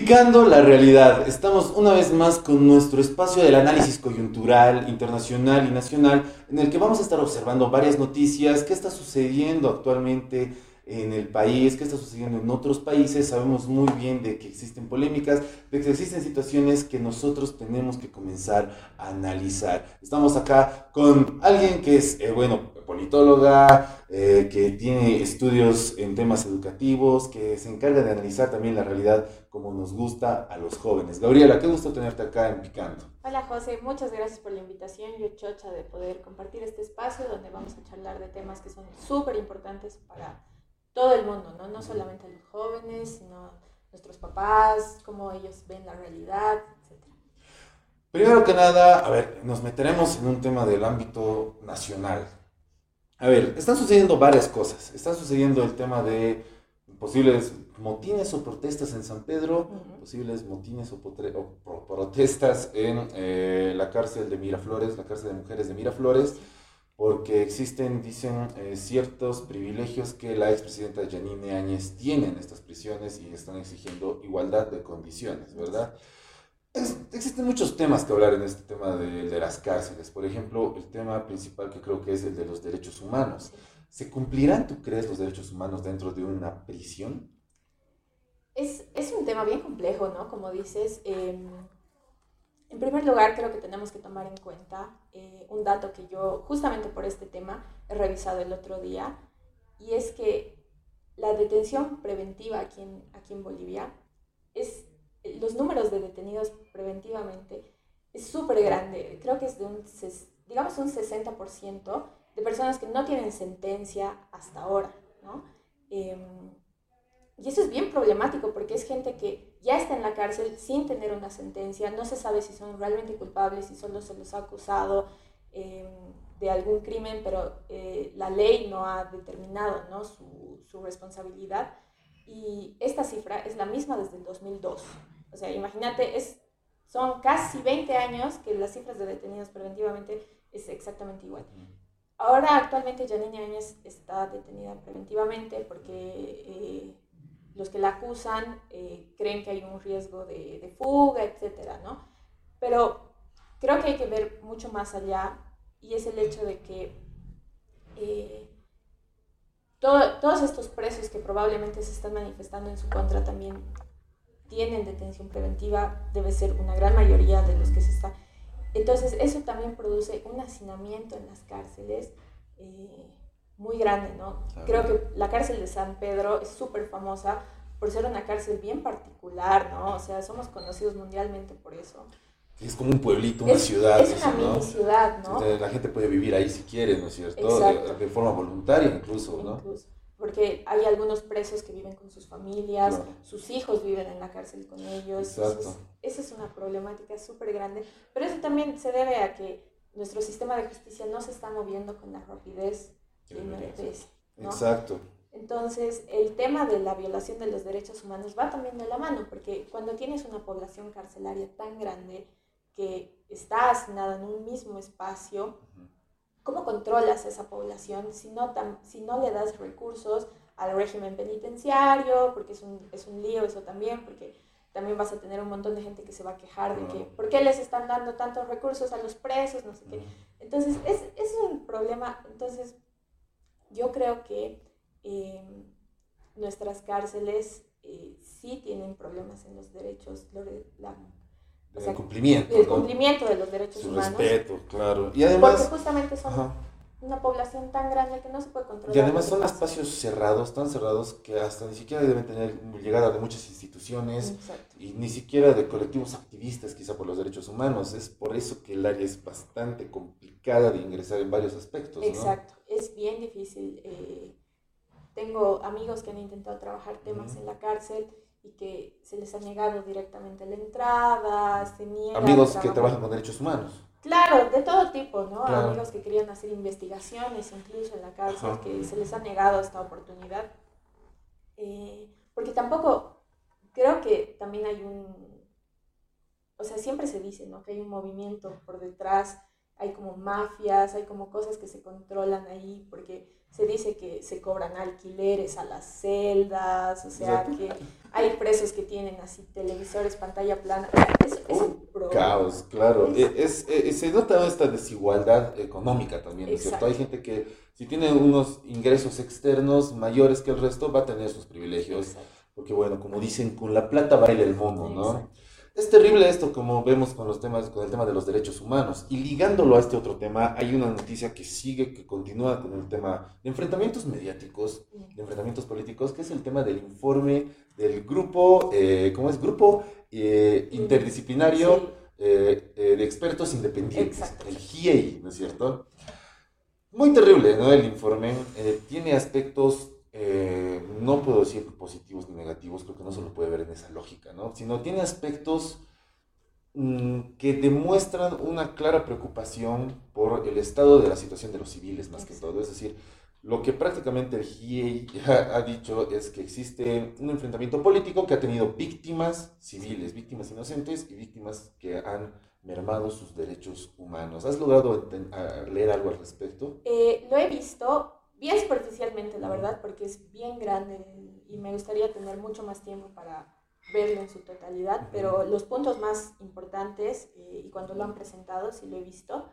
Picando la realidad, estamos una vez más con nuestro espacio del análisis coyuntural, internacional y nacional, en el que vamos a estar observando varias noticias, qué está sucediendo actualmente en el país, qué está sucediendo en otros países. Sabemos muy bien de que existen polémicas, de que existen situaciones que nosotros tenemos que comenzar a analizar. Estamos acá con alguien que es, eh, bueno, politóloga, eh, que tiene estudios en temas educativos, que se encarga de analizar también la realidad como nos gusta a los jóvenes. Gabriela, qué gusto tenerte acá en Picando. Hola José, muchas gracias por la invitación. Yo chocha de poder compartir este espacio donde vamos a charlar de temas que son súper importantes para todo el mundo, ¿no? No solamente a los jóvenes, sino nuestros papás, cómo ellos ven la realidad, etc. Primero que nada, a ver, nos meteremos en un tema del ámbito nacional. A ver, están sucediendo varias cosas. Está sucediendo el tema de posibles motines o protestas en San Pedro, posibles motines o, protestas en eh, la cárcel de Miraflores, la cárcel de mujeres de Miraflores, porque existen, dicen, eh, ciertos privilegios que la expresidenta Janine Áñez tiene en estas prisiones y están exigiendo igualdad de condiciones, ¿verdad? existen muchos temas que hablar en este tema de, de, las cárceles. Por ejemplo, el tema principal que creo que es el de los derechos humanos. ¿Se cumplirán, tú crees, los derechos humanos dentro de una prisión? Es, es un tema bien complejo, ¿no? Como dices, eh, en primer lugar creo que tenemos que tomar en cuenta eh, un dato que yo justamente por este tema he revisado el otro día, y es que la detención preventiva aquí en, aquí en Bolivia es los números de detenidos preventivamente es súper grande. Creo que es de un, digamos, un 60% de personas que no tienen sentencia hasta ahora, ¿no? Em, y eso es bien problemático porque es gente que ya está en la cárcel sin tener una sentencia, no se sabe si son realmente culpables, si solo se los ha acusado em, de algún crimen, pero eh, la ley no ha determinado ¿no? Su, su responsabilidad. Y esta cifra es la misma desde el 2002. O sea, imagínate, es, son casi 20 años que las cifras de detenidos preventivamente es exactamente igual. Ahora, actualmente, Janine Áñez está detenida preventivamente porque eh, los que la acusan eh, creen que hay un riesgo de, fuga, etcétera, ¿no? Pero creo que hay que ver mucho más allá y es el hecho de que eh, todos estos presos que probablemente se están manifestando en su contra también tienen detención preventiva, debe ser una gran mayoría de los que se está. Entonces, eso también produce un hacinamiento en las cárceles eh, muy grande, ¿no? Creo que la cárcel de San Pedro es súper famosa por ser una cárcel bien particular, ¿no? O sea, somos conocidos mundialmente por eso. Es como un pueblito, una ciudad. Es una mini ciudad, ¿no? la gente puede vivir ahí si quiere, ¿no es cierto? De, de, forma voluntaria incluso, ¿no? Incluso porque hay algunos presos que viven con sus familias, sus hijos viven en la cárcel con ellos. Exacto. esa es una problemática súper grande, pero eso también se debe a que nuestro sistema de justicia no se está moviendo con la rapidez que merece. ¿no? Exacto. Entonces, el tema de la violación de los derechos humanos va también de la mano, porque cuando tienes una población carcelaria tan grande que está asignada en un mismo espacio, ¿Cómo controlas esa población si no, si no le das recursos al régimen penitenciario? Porque es un, es un lío eso también, porque también vas a tener un montón de gente que se va a quejar de que, ¿por qué les están dando tantos recursos a los presos? No sé qué. Entonces, es, es un problema. Entonces, yo creo que em, nuestras cárceles eh, sí tienen problemas en los derechos, la, el cumplimiento. El cumplimiento de los derechos Su humanos. respeto, claro. Y además. Porque justamente son una población tan grande que no se puede controlar. Y además son espacios cerrados, tan cerrados que hasta ni siquiera deben tener llegada de muchas instituciones y ni siquiera de colectivos activistas, quizá por los derechos humanos. Es por eso que el área es bastante complicada de ingresar en varios aspectos. Exacto, es bien difícil. Eh, tengo amigos que han intentado trabajar temas en la cárcel y que se les ha negado directamente la entrada, se Amigos que trabajan con derechos humanos. Claro, de todo tipo, ¿no? Amigos que querían hacer investigaciones incluso en la cárcel, que se les ha negado esta oportunidad. Eh, porque tampoco, creo que también hay un, o sea, siempre se dice, ¿no? Que hay un movimiento por detrás, hay como mafias, hay como cosas que se controlan ahí, porque se dice que se cobran alquileres a las celdas, o sea, que hay presos que tienen así televisores, pantalla plana. Es, es caos, claro. Es, eh, se nota esta desigualdad económica también, ¿no es cierto? Hay gente que si tiene unos ingresos externos mayores que el resto va a tener sus privilegios, porque bueno, como dicen, con la plata baila el mundo, ¿no? Es terrible esto, como vemos con, los temas, con el tema de los derechos humanos. Y ligándolo a este otro tema, hay una noticia que sigue, que continúa con el tema de enfrentamientos mediáticos, de enfrentamientos políticos, que es el tema del informe del grupo, eh, ¿cómo es? Grupo eh, interdisciplinario eh, de expertos independientes, el GIEI, ¿no es cierto? Muy terrible, ¿no? El informe tiene aspectos no puedo decir positivos ni negativos, creo que no se lo puede ver en esa lógica, ¿no? Sino tiene aspectos mm, que demuestran una clara preocupación por el estado de la situación de los civiles más que todo. Es decir, lo que prácticamente el GIEI ha dicho es que existe un enfrentamiento político que ha tenido víctimas civiles, víctimas inocentes y víctimas que han mermado sus derechos humanos. ¿Has logrado leer algo al respecto? Eh, lo he visto, bien superficialmente, la verdad, porque es bien grande y me gustaría tener mucho más tiempo para verlo en su totalidad, pero los puntos más importantes, eh, y cuando lo han presentado, sí lo he visto,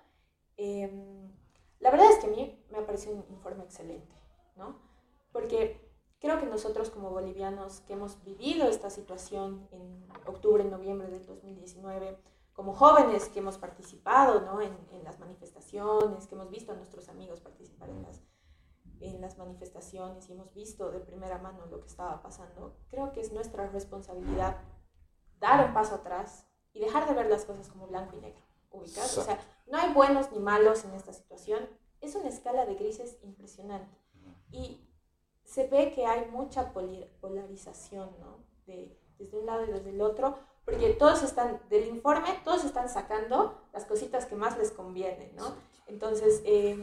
em, la verdad es que a mí me ha parecido un informe excelente, ¿no? Porque creo que nosotros como bolivianos que hemos vivido esta situación en octubre, noviembre del 2019, como jóvenes que hemos participado ¿no? en, en las manifestaciones, que hemos visto a nuestros amigos participar en las en las manifestaciones y hemos visto de primera mano lo que estaba pasando, creo que es nuestra responsabilidad dar un paso atrás y dejar de ver las cosas como blanco y negro, ubicadas. O sea, no hay buenos ni malos en esta situación, es una escala de grises impresionante. Y se ve que hay mucha polarización, ¿no? De, desde un lado y desde el otro, porque todos están, del informe, todos están sacando las cositas que más les convienen, ¿no? Entonces, eh,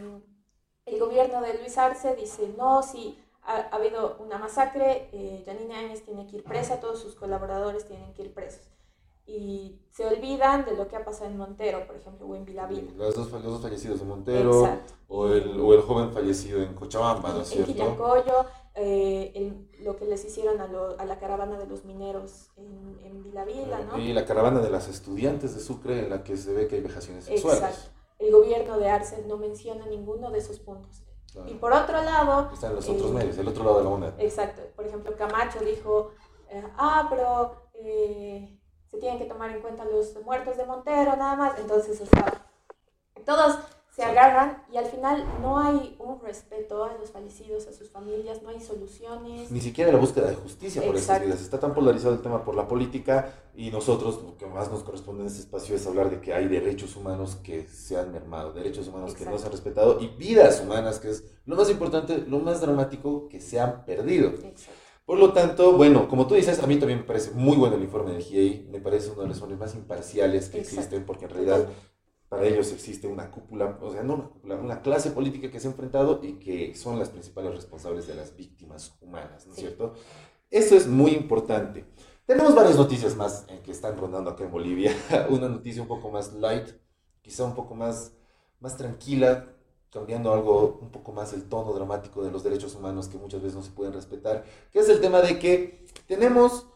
el gobierno de Luis Arce dice, no, sí, ha, habido una masacre, eh, Janine Áñez tiene que ir presa, todos sus colaboradores tienen que ir presos. Y se olvidan de lo que ha pasado en Montero, por ejemplo, o en Vilavila. Los dos, los dos fallecidos en Montero, o el, o el, joven fallecido en Cochabamba, ¿no es cierto? En Quillacoyo, eh, lo que les hicieron a, lo, a, la caravana de los mineros en, en Vilavila, ¿no? Y la caravana de las estudiantes de Sucre en la que se ve que hay vejaciones sexuales. Exacto el gobierno de Arce no menciona ninguno de esos puntos. Y por otro lado... Están los otros eh, medios, el otro lado de la moneda. Exacto. Por ejemplo, Camacho dijo, eh, ah, pero eh, se tienen que tomar en cuenta los muertos de Montero, nada más. Entonces, o sea, todos se agarran y al final no hay un respeto a los fallecidos, a sus familias, no hay soluciones. Ni siquiera la búsqueda de justicia por esas vidas. Está tan polarizado el tema por la política y nosotros lo que más nos corresponde en este espacio es hablar de que hay derechos humanos que se han mermado, derechos humanos que no se han respetado y vidas humanas, que es lo más importante, lo más dramático, que se han perdido. Por lo tanto, bueno, como tú dices, a mí también me parece muy bueno el informe del GIEI, me parece uno de los informes más imparciales que existen, porque en realidad para ellos existe una cúpula, o sea, no una cúpula, una clase política que se ha enfrentado y que son las principales responsables de las víctimas humanas, ¿no es cierto? Eso es muy importante. Tenemos varias noticias más que están rondando acá en Bolivia. una noticia un poco más light, quizá un poco más, más tranquila, cambiando algo un poco más el tono dramático de los derechos humanos que muchas veces no se pueden respetar, que es el tema de que tenemos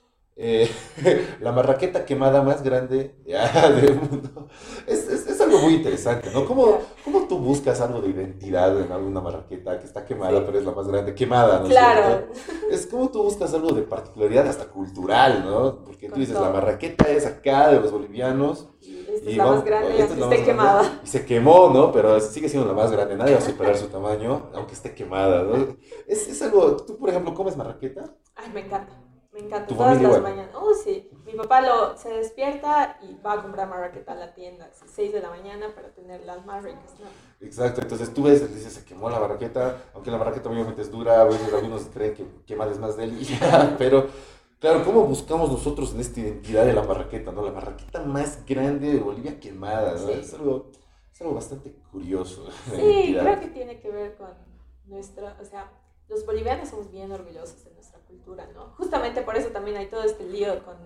eh, la marraqueta quemada más grande del mundo. Es, es, es, algo muy interesante, ¿no? ¿Cómo, ¿Cómo, tú buscas algo de identidad en alguna marraqueta que está quemada, pero es la más grande, quemada, ¿no? Claro. Es como tú buscas algo de particularidad hasta cultural, ¿no? Porque tú dices, la marraqueta es acá de los bolivianos. Esta es la más grande y aunque esté quemada. Y se quemó, ¿no? Pero sigue siendo la más grande. Nadie va a superar su tamaño, aunque esté quemada, ¿no? Es, es algo, tú, por ejemplo, ¿comes marraqueta? Ay, me encanta. Me encanta, todas las mañanas. Oh, sí. Mi papá lo, se despierta y va a comprar marraqueta a la tienda, 6 de la mañana, para tener las más ricas, ¿no? Exacto, entonces tú ves, dices, se quemó la marraqueta, aunque la marraqueta obviamente es dura, a veces algunos creen que quemar es más deliciosa, pero claro, ¿cómo buscamos nosotros en esta identidad de la marraqueta, no? La marraqueta más grande de Bolivia quemada, ¿no? Es, algo, es algo bastante curioso. Sí, creo que tiene que ver con nuestra, o sea, los bolivianos somos bien orgullosos de nuestra cultura, ¿no? Justamente por eso también hay todo este lío con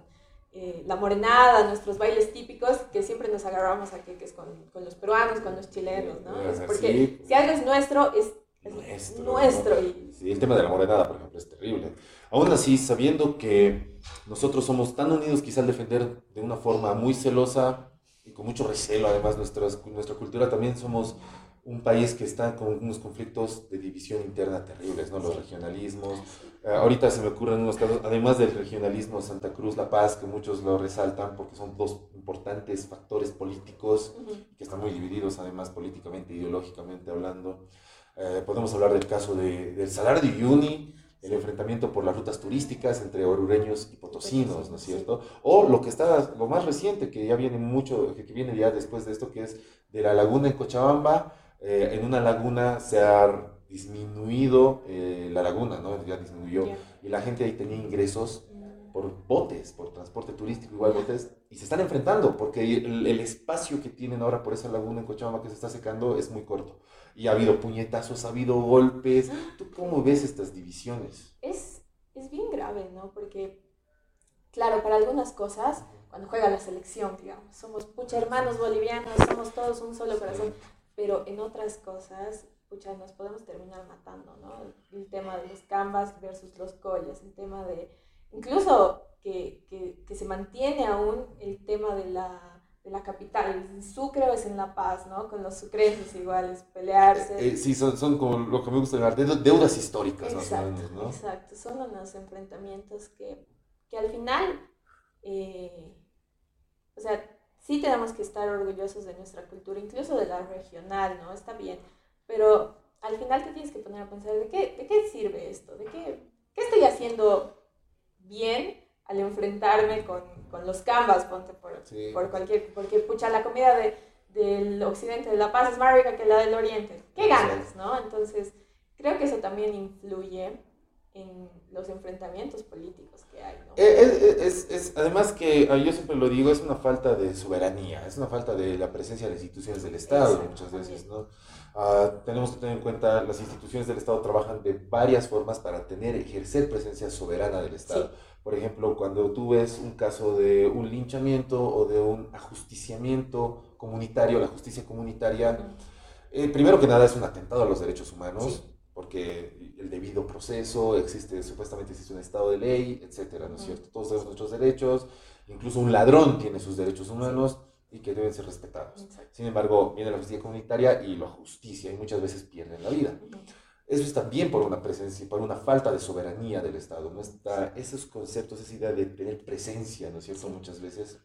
eh, la morenada, nuestros bailes típicos, que siempre nos agarramos a que, es con, con, los peruanos, con los chilenos, ¿no? Es porque si algo es nuestro, es nuestro. nuestro y... Sí, el tema de la morenada, por ejemplo, es terrible. Aún así, sabiendo que nosotros somos tan unidos quizá al defender de una forma muy celosa y con mucho recelo, además nuestras, nuestra cultura también somos un país que está con unos conflictos de división interna terribles, ¿no? Los regionalismos. Eh, ahorita se me ocurren unos casos, además del regionalismo Santa Cruz, La Paz, que muchos lo resaltan porque son dos importantes factores políticos que están muy divididos, además políticamente, ideológicamente hablando. Eh, podemos hablar del caso de, del Salar de Uyuni, el enfrentamiento por las rutas turísticas entre orureños y potosinos, ¿no es cierto? O lo que está, lo más reciente, que ya viene mucho, que viene ya después de esto, que es de la laguna en Cochabamba, eh, en una laguna se ha disminuido eh, la laguna, ¿no? Ya disminuyó. Y la gente ahí tenía ingresos por botes, por transporte turístico, igual botes, y se están enfrentando, porque el, espacio que tienen ahora por esa laguna en Cochabamba que se está secando es muy corto. Y ha habido puñetazos, ha habido golpes. ¿Tú cómo ves estas divisiones? Es, es bien grave, ¿no? Porque, claro, para algunas cosas, cuando juega la selección, digamos, somos pucha hermanos bolivianos, somos todos un solo corazón pero en otras cosas, pucha, nos podemos terminar matando, ¿no? El, tema de los canvas versus los collas, el tema de, incluso que, que, que se mantiene aún el tema de la, de la capital, el Sucre es en La Paz, ¿no? Con los sucreses iguales, pelearse. Eh, sí, son, son como lo que me gusta llamar deudas históricas, exacto, más o menos, ¿no? Exacto, son unos enfrentamientos que, que al final, eh, o sea, sí tenemos que estar orgullosos de nuestra cultura, incluso de la regional, ¿no? Está bien, pero al final te tienes que poner a pensar, ¿de qué, de qué sirve esto? ¿De qué, qué estoy haciendo bien al enfrentarme con, con los canvas, ponte por, por cualquier, porque pucha, la comida de, del occidente de La Paz es más rica que la del oriente. ¿Qué ganas, no? Entonces, creo que eso también influye en los enfrentamientos políticos que hay. ¿no? Eh, eh, es, es, además que, ah, yo siempre lo digo, es una falta de soberanía, es una falta de la presencia de las instituciones del Estado muchas veces, ¿no? Uh, tenemos que tener en cuenta, las instituciones del Estado trabajan de varias formas para tener, ejercer presencia soberana del Estado. Por ejemplo, cuando tú ves un caso de un linchamiento o de un ajusticiamiento comunitario, la justicia comunitaria, eh, primero que nada es un atentado a los derechos humanos porque el debido proceso, existe, supuestamente existe un Estado de ley, etcétera, ¿no es cierto? Todos tenemos nuestros derechos, incluso un ladrón tiene sus derechos humanos y que deben ser respetados. Sin embargo, viene la justicia comunitaria y la justicia y muchas veces pierden la vida. Eso es también por una presencia, por una falta de soberanía del Estado. ¿no? Está, esos conceptos, esa idea de tener presencia, ¿no es cierto? Muchas veces.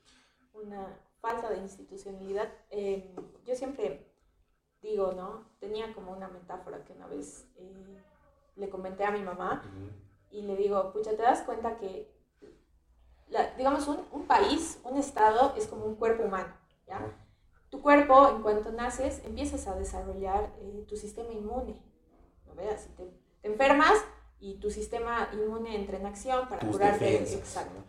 Una falta de institucionalidad. Eh, yo siempre digo, ¿no? Tenía como una metáfora que una vez eh, le comenté a mi mamá y le digo, pucha, ¿te das cuenta que, digamos, un, un, país, un estado es como un cuerpo humano, ¿ya? Tu cuerpo, en cuanto naces, empiezas a desarrollar eh, tu sistema inmune, Si te, enfermas y tu sistema inmune entra en acción para curarte. Exacto.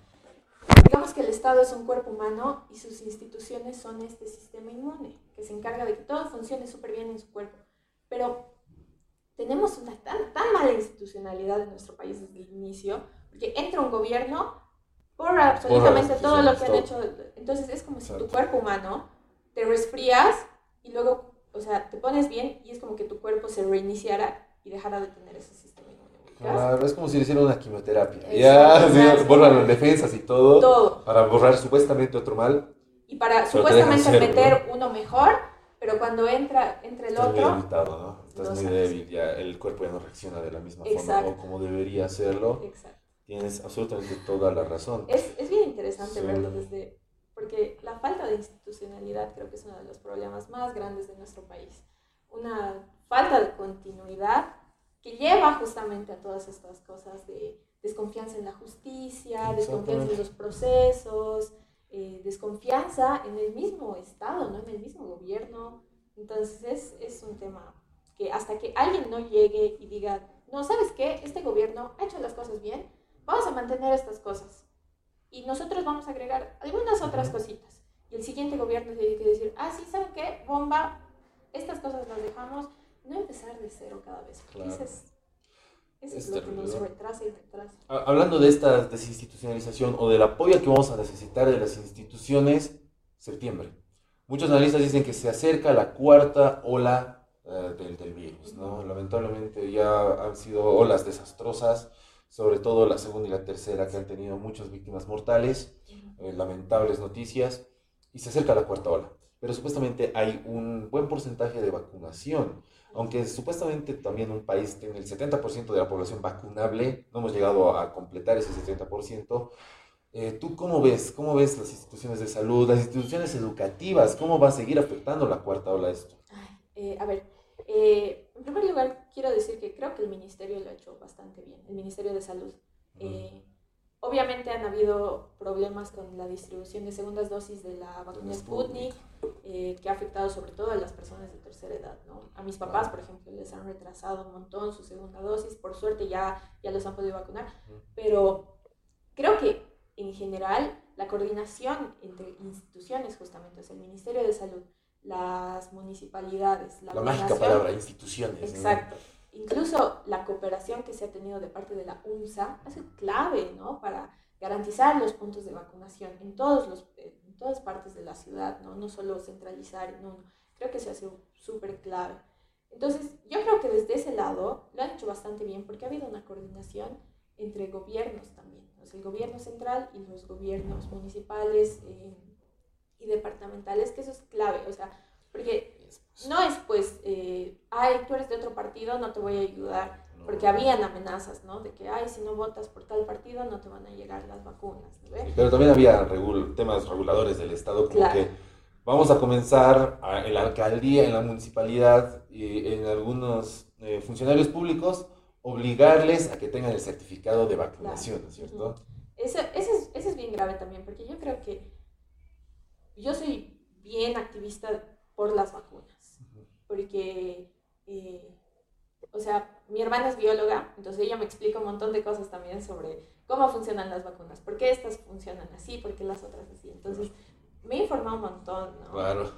Digamos que el Estado es un cuerpo humano y sus instituciones son este sistema inmune que se encarga de que todo funcione súper bien en su cuerpo. Pero tenemos una tan, tan mala institucionalidad en nuestro país desde el inicio, porque entra un gobierno por absolutamente todo lo que han hecho. Entonces es como si tu cuerpo humano te resfrías y luego, o sea, te pones bien y es como que tu cuerpo se reiniciara y dejara de tener ese sistema Claro, es como si le hicieran una quimioterapia. ya, sí, borran las defensas y todo, todo. Para borrar supuestamente otro mal. Y para supuestamente meter uno mejor, pero cuando entra, entra el Estás otro. Muy limitado, ¿no? Estás muy débil, ya el cuerpo ya no reacciona de la misma forma o como debería hacerlo. Exacto. Tienes absolutamente toda la razón. Es, es bien interesante verlo desde. Porque la falta de institucionalidad creo que es uno de los problemas más grandes de nuestro país. Una falta de continuidad que lleva justamente a todas estas cosas de desconfianza en la justicia, desconfianza en los procesos, eh, desconfianza en el mismo Estado, ¿no? en el mismo gobierno. Entonces es, es, un tema que hasta que alguien no llegue y diga, no, ¿sabes qué? Este gobierno ha hecho las cosas bien, vamos a mantener estas cosas. Y nosotros vamos a agregar algunas otras cositas. Y el siguiente gobierno tiene que decir, ah, sí, ¿saben qué? Bomba, estas cosas las dejamos, no empezar de cero cada vez. Eso es, lo que nos retrasa y retrasa. Hablando de esta desinstitucionalización o del apoyo que vamos a necesitar de las instituciones, septiembre. Muchos analistas dicen que se acerca la cuarta ola eh, del, del, virus, ¿no? Lamentablemente ya han sido olas desastrosas, sobre todo la segunda y la tercera, que han tenido muchas víctimas mortales, eh, lamentables noticias, y se acerca la cuarta ola. Pero supuestamente hay un buen porcentaje de vacunación aunque supuestamente también un país tiene el 70% de la población vacunable, no hemos llegado a completar ese 70%. Eh, ¿Tú cómo ves? ¿Cómo ves las instituciones de salud, las instituciones educativas? ¿Cómo va a seguir afectando la cuarta ola esto? Eh, a ver, eh, en primer lugar quiero decir que creo que el ministerio lo ha hecho bastante bien, el Ministerio de Salud. Obviamente han habido problemas con la distribución de segundas dosis de la vacuna Sputnik, eh, que ha afectado sobre todo a las personas de tercera edad. ¿no? A mis papás, por ejemplo, les han retrasado un montón su segunda dosis, por suerte ya, ya los han podido vacunar, pero creo que en general la coordinación entre instituciones, justamente, es el Ministerio de Salud, las municipalidades, la, la mágica palabra, instituciones. Exacto incluso la cooperación que se ha tenido de parte de la UNSA sido clave, ¿no? Para garantizar los puntos de vacunación en, todos los, en todas partes de la ciudad, ¿no? No solo centralizar, no, creo que se ha sido súper clave. Entonces, yo creo que desde ese lado lo han hecho bastante bien porque ha habido una coordinación entre gobiernos también, o sea, el gobierno central y los gobiernos municipales eh, y departamentales, que eso es clave, o sea, porque no es pues, eh, ay, tú eres de otro partido, no te voy a ayudar, porque habían amenazas, ¿no? De que, ay, si no votas por tal partido, no te van a llegar las vacunas, pero también había temas reguladores del Estado, como que vamos a comenzar en la alcaldía, en la municipalidad y en algunos eh, funcionarios públicos, obligarles a que tengan el certificado de vacunación, ¿no es cierto? Eso, eso, es, eso es bien grave también, porque yo creo que yo soy bien activista por las vacunas. Porque, eh, o sea, mi hermana es bióloga, entonces ella me explica un montón de cosas también sobre cómo funcionan las vacunas, por qué estas funcionan así, por qué las otras así. Entonces, me he informado un montón, ¿no? Claro.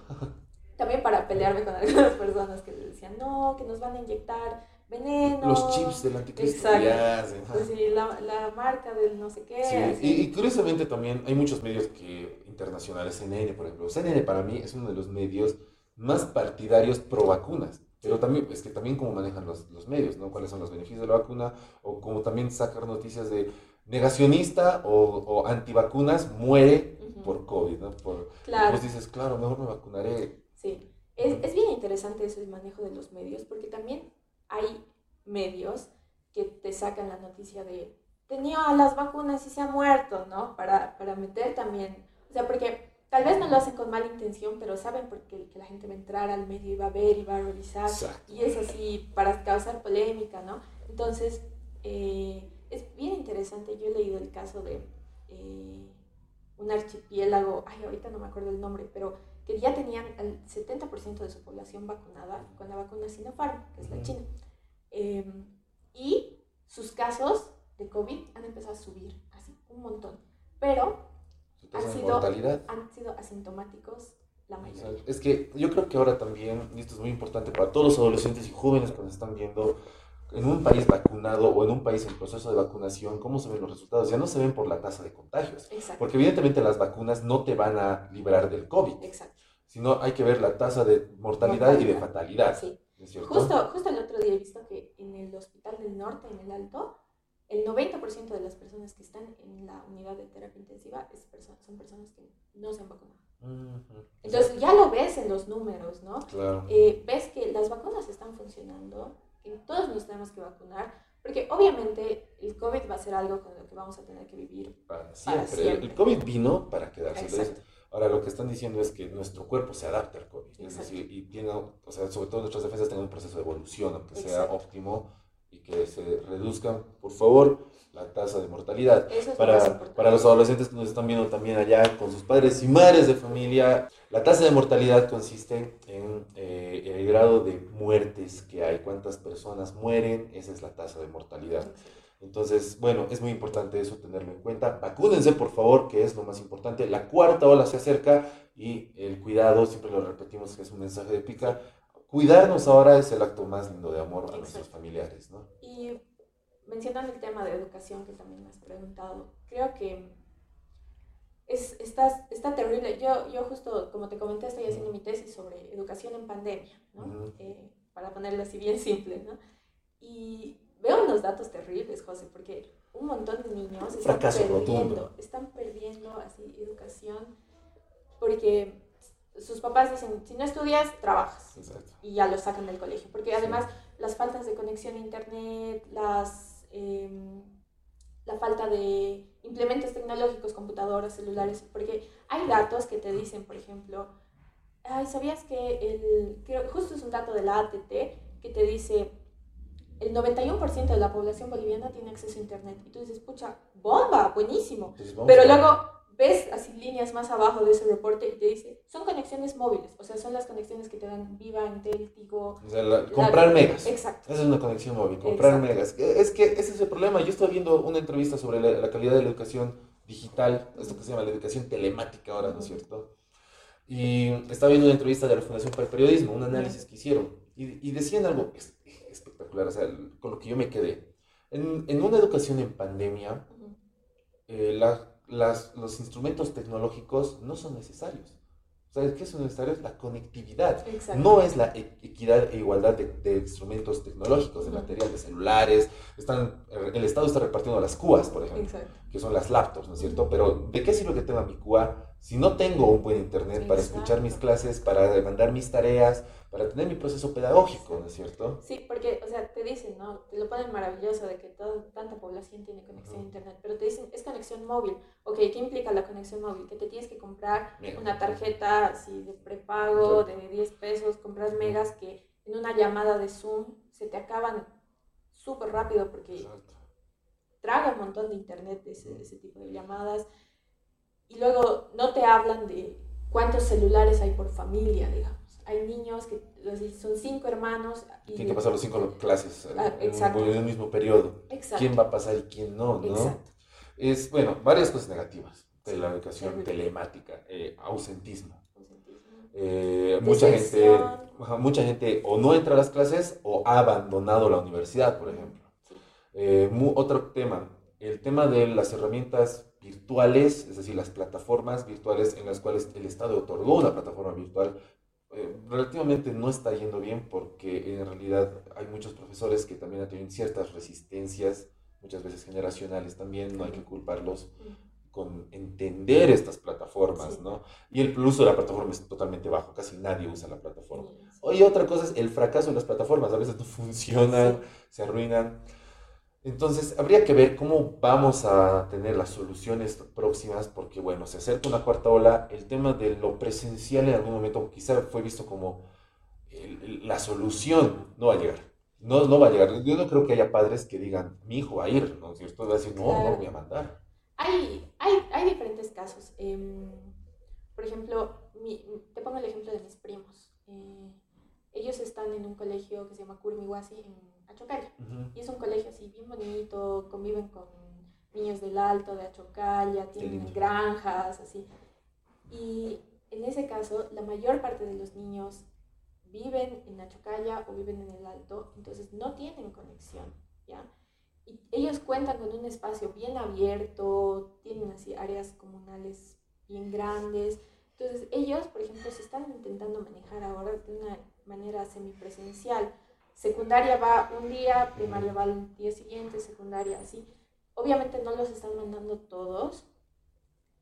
También para pelearme con algunas personas que decían, no, que nos van a inyectar veneno. Los chips del anticristo. Exacto. Pues sí, la, la, marca del no sé qué. Sí. Y, y, curiosamente también hay muchos medios que, internacionales, CNN por ejemplo. CNN para mí es uno de los medios más partidarios pro vacunas. Pero también, es que también cómo manejan los, los medios, ¿no? Cuáles son los beneficios de la vacuna, o como también sacar noticias de negacionista o, o antivacunas muere por COVID, ¿no? Por, claro. Pues dices, claro, mejor me vacunaré. Sí, es, es bien interesante eso, el manejo de los medios, porque también hay medios que te sacan la noticia de tenía las vacunas y se ha muerto, ¿no? Para, para meter también, o sea, porque Tal vez no lo hacen con mala intención, pero saben porque que la gente va a entrar al medio y va a ver y va a revisar. Y es así para causar polémica, ¿no? Entonces, eh, es bien interesante. Yo he leído el caso de eh, un archipiélago, ay, ahorita no me acuerdo el nombre, pero que ya tenían el 70% de su población vacunada con la vacuna Sinopharm, que es la China. Em, y sus casos de COVID han empezado a subir, así, un montón. Pero han sido, han sido asintomáticos la mayoría. Es que yo creo que ahora también, y esto es muy importante para todos los adolescentes y jóvenes que nos están viendo, en un país vacunado o en un país en proceso de vacunación, ¿cómo se ven los resultados? Ya no se ven por la tasa de contagios. Porque evidentemente las vacunas no te van a librar del COVID. Exacto. Sino hay que ver la tasa de mortalidad, y de fatalidad. Sí. Justo, justo el otro día he visto que en el Hospital del Norte, en el Alto, el 90% de las personas que están en la unidad de terapia intensiva es son personas que no se han vacunado. Entonces ya lo ves en los números, ¿no? Claro. Eh, ves que las vacunas están funcionando, que todos nos tenemos que vacunar, porque obviamente el COVID va a ser algo con lo que vamos a tener que vivir para siempre. El COVID vino para quedarse. Ahora lo que están diciendo es que nuestro cuerpo se adapta al COVID, es decir, y tiene, o sea, sobre todo nuestras defensas tienen un proceso de evolución, aunque sea óptimo que se reduzcan, por favor, la tasa de mortalidad. para, para los adolescentes que nos están viendo también allá con sus padres y madres de familia, la tasa de mortalidad consiste en eh, el grado de muertes que hay, cuántas personas mueren, esa es la tasa de mortalidad. Entonces, bueno, es muy importante eso tenerlo en cuenta. Vacúnense, por favor, que es lo más importante. La cuarta ola se acerca y el cuidado, siempre lo repetimos que es un mensaje de pica, cuidarnos ahora es el acto más lindo de amor a nuestros familiares, ¿no? Y mencionando el tema de educación que también me has preguntado, creo que es, está, está terrible. Yo, yo justo, como te comenté, estoy haciendo mi tesis sobre educación en pandemia, ¿no? Eh, para ponerlo así bien simple, ¿no? Y veo unos datos terribles, José, porque un montón de niños están perdiendo, están perdiendo así educación porque sus papás dicen, si no estudias, trabajas. Y ya los sacan del colegio. Porque además las faltas de conexión a internet, las, em, la falta de implementos tecnológicos, computadoras, celulares, porque hay datos que te dicen, por ejemplo, ay, ¿sabías que el, justo es un dato de la ATT que te dice, el 91% de la población boliviana tiene acceso a internet. Y tú dices, pucha, bomba, buenísimo. Pero luego ves así líneas más abajo de ese reporte y te dice, son conexiones móviles, o sea, son las conexiones que te dan Viva, Entel, Tigo. O sea, comprar megas. Exacto. Esa es una conexión móvil, comprar megas. Es que ese es el problema. Yo estoy viendo una entrevista sobre la, calidad de la educación digital, esto que se llama la educación telemática ahora, ¿no es cierto? Y estaba viendo una entrevista de la Fundación para el Periodismo, un análisis que hicieron, y, y decían algo espectacular, o sea, con lo que yo me quedé. En, en una educación en pandemia, eh, la las, los instrumentos tecnológicos no son necesarios. ¿Sabes qué son necesarios? La conectividad. No es la e, equidad e igualdad de, instrumentos tecnológicos, de material, de celulares. Están, el Estado está repartiendo las CUAs, por ejemplo, que son las laptops, ¿no es cierto? Pero ¿de qué sirve que tenga mi CUA si no tengo un buen internet para escuchar mis clases, para mandar mis tareas, para tener mi proceso pedagógico, ¿no es cierto? Sí, porque, o sea, te dicen, ¿no? Te lo ponen maravilloso de que toda, tanta población tiene conexión a Internet, pero te dicen, es conexión móvil. Ok, ¿qué implica la conexión móvil? Que te tienes que comprar una tarjeta así de prepago de 10 pesos, compras megas que en una llamada de Zoom se te acaban súper rápido porque traga un montón de Internet ese, ese tipo de llamadas. Y luego no te hablan de cuántos celulares hay por familia, digamos hay niños que son cinco hermanos. Y Tienen que pasar los cinco clases ah, en, el mismo periodo. ¿Quién va a pasar y quién no? ¿no? Es, bueno, varias cosas negativas de la educación telemática. Eh, ausentismo. Eh, mucha gente, mucha gente o no entra a las clases o ha abandonado la universidad, por ejemplo. Eh, otro tema, el tema de las herramientas virtuales, es decir, las plataformas virtuales en las cuales el Estado otorgó una plataforma virtual eh, relativamente no está yendo bien porque en realidad hay muchos profesores que también tienen ciertas resistencias, muchas veces generacionales también, no hay que culparlos con entender estas plataformas, ¿no? Y el uso de la plataforma es totalmente bajo, casi nadie usa la plataforma. Y otra cosa es el fracaso de las plataformas, a veces no funcionan, se arruinan. Entonces, habría que ver cómo vamos a tener las soluciones próximas, porque bueno, se acerca una cuarta ola, el tema de lo presencial en algún momento quizá fue visto como la solución, no va a llegar. No, no va a llegar. Yo no creo que haya padres que digan, mi hijo va a ir, ¿no? Si esto va a decir, no, no voy a mandar. Hay, hay, hay diferentes casos. Em, por ejemplo, te pongo el ejemplo de mis primos. Eh, ellos están en un colegio que se llama Kurmiwasi en Achocalla. Y es un colegio así bien bonito, conviven con niños del Alto, de Achocalla, tienen granjas, así. Y en ese caso, la mayor parte de los niños viven en Achocalla o viven en el Alto, entonces no tienen conexión, ¿ya? Y ellos cuentan con un espacio bien abierto, tienen así áreas comunales bien grandes. Entonces ellos, por ejemplo, se están intentando manejar ahora de una manera semipresencial secundaria va un día, primaria va el día siguiente, secundaria así. Obviamente no los están mandando todos,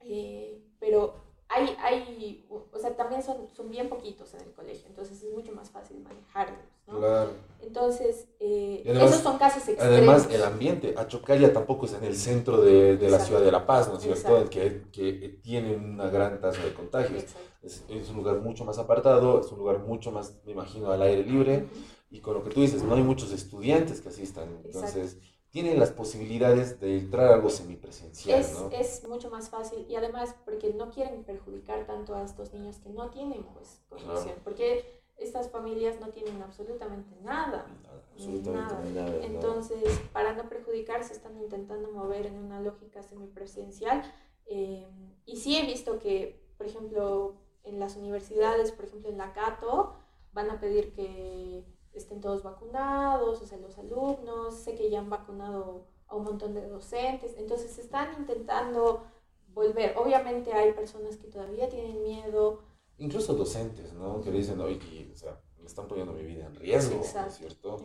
eh, pero hay, hay, o sea, también son, son bien poquitos en el colegio, entonces es mucho más fácil manejarlos, ¿no? Claro. Entonces, eh, esos son casos extremos. Además, el ambiente, Achocaya tampoco es en el centro de, de la ciudad de La Paz, ¿no es cierto? Que, que tiene una gran tasa de contagios. Es, es, un lugar mucho más apartado, es un lugar mucho más, me imagino, al aire libre. Y con lo que tú dices, no hay muchos estudiantes que asistan. Entonces, tienen las posibilidades de entrar a algo semipresencial. Es, ¿no? es mucho más fácil. Y además, porque no quieren perjudicar tanto a estos niños que no tienen pues conexión. Porque estas familias no tienen absolutamente nada. Absolutamente nada. Entonces, para no perjudicar, se están intentando mover en una lógica semipresencial. Eh, y sí he visto que, por ejemplo, en las universidades, por ejemplo en la Cato, van a pedir que estén todos vacunados, o sea, los alumnos, sé que ya han vacunado a un montón de docentes, entonces están intentando volver. Obviamente hay personas que todavía tienen miedo. Incluso docentes, ¿no? Que dicen, oye, o sea, me están poniendo mi vida en riesgo, ¿cierto?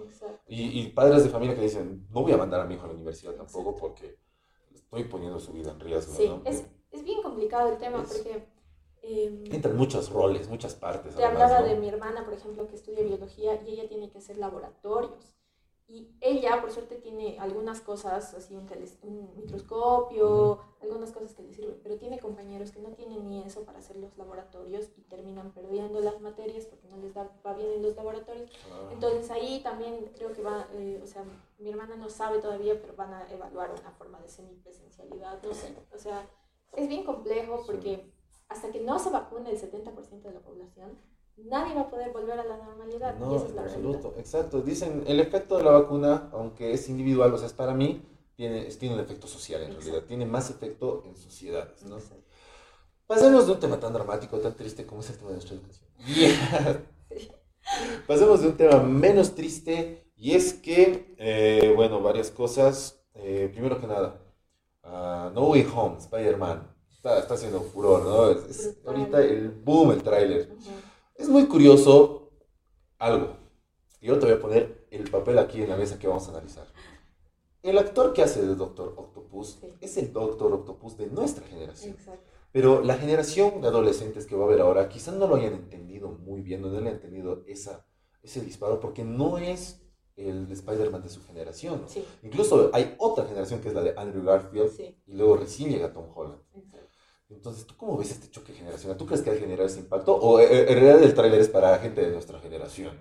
Y, y, padres de familia que dicen, no voy a mandar a mi hijo a la universidad tampoco porque estoy poniendo su vida en riesgo, sí, es, es, bien complicado el tema porque... Eh, Entran muchos roles, muchas partes. Te hablaba de mi hermana, por ejemplo, que estudia biología y ella tiene que hacer laboratorios. Y ella, por suerte, tiene algunas cosas, así un, un microscopio, algunas cosas que le sirven, pero tiene compañeros que no tienen ni eso para hacer los laboratorios y terminan perdiendo las materias porque no les da, va bien en los laboratorios. Ah. Entonces ahí también creo que va, eh, o sea, mi hermana no sabe todavía, pero van a evaluar una forma de semipresencialidad, no sé. O sea, es bien complejo porque hasta que no se vacune el 70% de la población, nadie va a poder volver a la normalidad. No, en absoluto, exacto. Dicen, el efecto de la vacuna, aunque es individual, o sea, es para mí, tiene, tiene un efecto social en realidad, tiene más efecto en sociedades, ¿no? Pasemos de un tema tan dramático, tan triste como es el tema de nuestra educación. Pasemos de un tema menos triste y es que, eh, bueno, varias cosas. Eh, primero que nada, uh, No Way Home, Spider-Man, está, está, haciendo furor, ¿no? Es, ahorita el boom, el tráiler. Es muy curioso algo. Yo te voy a poner el papel aquí en la mesa que vamos a analizar. El actor que hace de Doctor Octopus es el Doctor Octopus de nuestra generación. Pero la generación de adolescentes que va a ver ahora quizás no lo hayan entendido muy bien, no le hayan entendido esa, ese disparo, porque no es el Spider-Man de su generación. Incluso hay otra generación que es la de Andrew Garfield y luego recién llega Tom Holland. Entonces, ¿tú cómo ves este choque generacional? ¿Tú crees que ha generado ese impacto? ¿O eh, eh, en realidad el tráiler es para gente de nuestra generación?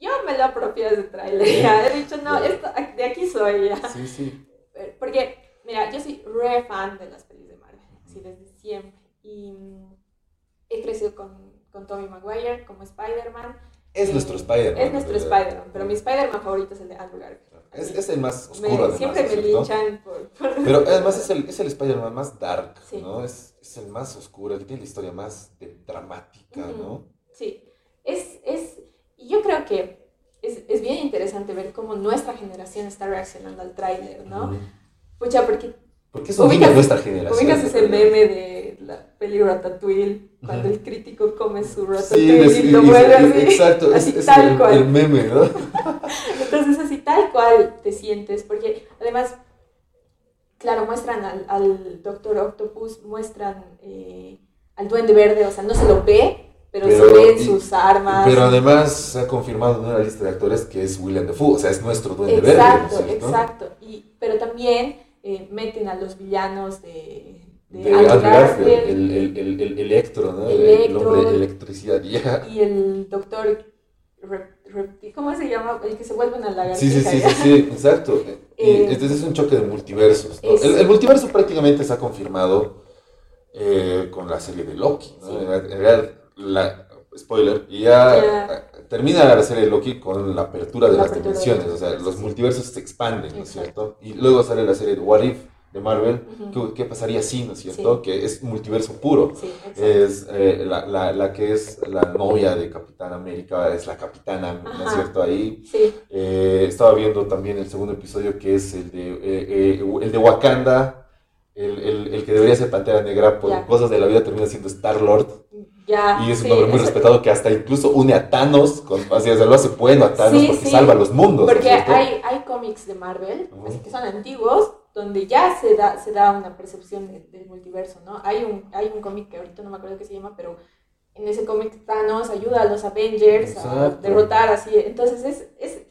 Yo me lo apropio de ese tráiler, He dicho, no, esto, de aquí soy ya. Sí, sí. Eh, porque, mira, yo soy re fan de las pelis de Marvel, así desde siempre. Y mm, he crecido con, con Tobey Maguire como Spider-Man. Es nuestro Spider-Man. Es nuestro Spider-Man, pero mi Spider-Man favorito es el de Andrew Garfield. Es, es, el más oscuro. siempre me linchan por, Pero además es el, es el Spider-Man más dark, ¿no? Es, es, el más oscuro, el que tiene la historia más dramática, ¿no? Sí. Es, es, y yo creo que es, es, bien interesante ver cómo nuestra generación está reaccionando al tráiler, ¿no? Pucha, porque... Porque de nuestra generación. Ubicas ese meme de la peli Ratatouille, cuando el crítico come su Ratatouille sí, y lo mueve así. Exacto, así, es, tal el, cual. el meme, ¿no? Tal cual te sientes, porque además, claro, muestran al, al Doctor Octopus, muestran eh, al Duende Verde, o sea, no se lo ve, pero, se ven sus armas. Pero además se ha confirmado en una lista de actores que es William Defoe, o sea, es nuestro Duende exacto, Verde. Exacto, exacto. Y, pero también eh, meten a los villanos de de, de Garfield, el, el, el, el, electro, ¿no? el hombre de electricidad. Y el doctor ¿Cómo se llama? El que se vuelve una lagartija. Sí, sí, sí, sí, sí, exacto. Eh, entonces es un choque de multiversos. El, multiverso prácticamente se ha confirmado eh, con la serie de Loki. ¿no? En realidad, la, spoiler, y ya termina la serie de Loki con la apertura de las dimensiones. o sea, los multiversos se expanden, ¿no es cierto? Y luego sale la serie de What If de Marvel, ¿qué, pasaría si, ¿no es cierto? Que es multiverso puro. es eh, la, la, la, que es la novia de Capitán América, es la capitana, ¿no es cierto? Ahí. Eh, estaba viendo también el segundo episodio que es el de, eh, el de Wakanda, el, el, el, que debería ser Pantera Negra, por cosas de la vida termina siendo Star-Lord. Y es un hombre muy respetado que hasta incluso une a Thanos, con, así, lo hace bueno a Thanos porque salva a los mundos. Porque hay, hay cómics de Marvel, así que son antiguos, donde ya se da, se da una percepción del multiverso, ¿no? Hay un, hay un cómic que ahorita no me acuerdo qué se llama, pero en ese cómic Thanos ayuda a los Avengers a derrotar así. Entonces es, es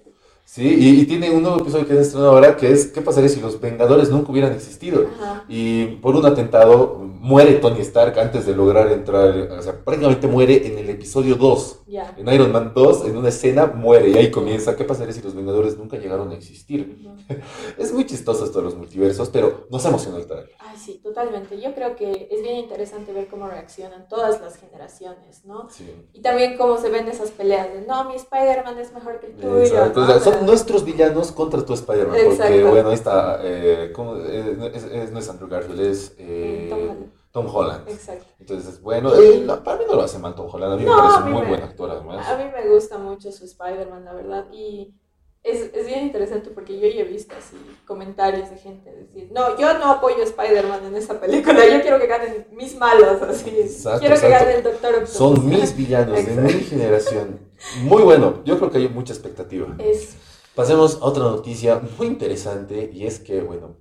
Sí, y, tiene un nuevo episodio que han estrenado ahora que es ¿qué pasaría si los Vengadores nunca hubieran existido? Y por un atentado muere Tony Stark antes de lograr entrar, o sea, prácticamente muere en el episodio 2. En Iron Man 2, en una escena, muere y ahí comienza ¿qué pasaría si los Vengadores nunca llegaron a existir? es muy chistoso esto de los multiversos, pero nos emociona el trailer. Sí, totalmente. Yo creo que es bien interesante ver cómo reaccionan todas las generaciones, ¿no? Sí. Y también cómo se ven esas peleas de, no, mi Spider-Man es mejor que el tuyo. Exacto nuestros villanos contra tu Spider-Man. Porque, bueno, ahí está. Eh, ¿cómo? Eh, es, no es Andrew Garfield, es. Eh, Tom Holland. Exacto. Entonces, bueno, eh, la- para mí no lo hace mal Tom Holland, a mí No, me parece mí muy me- buen actor además. A mí me gusta mucho su Spider-Man, la verdad. Y es, es bien interesante porque yo ya he visto así comentarios de gente decir, no, yo no apoyo a Spider-Man en esta película, yo quiero que ganen mis malos, así. Exacto, quiero que gane el Doctor Octopus. Son mis villanos de mi generación. Muy bueno, yo creo que hay mucha expectativa. Es, Pasemos a otra noticia muy interesante y es que, bueno,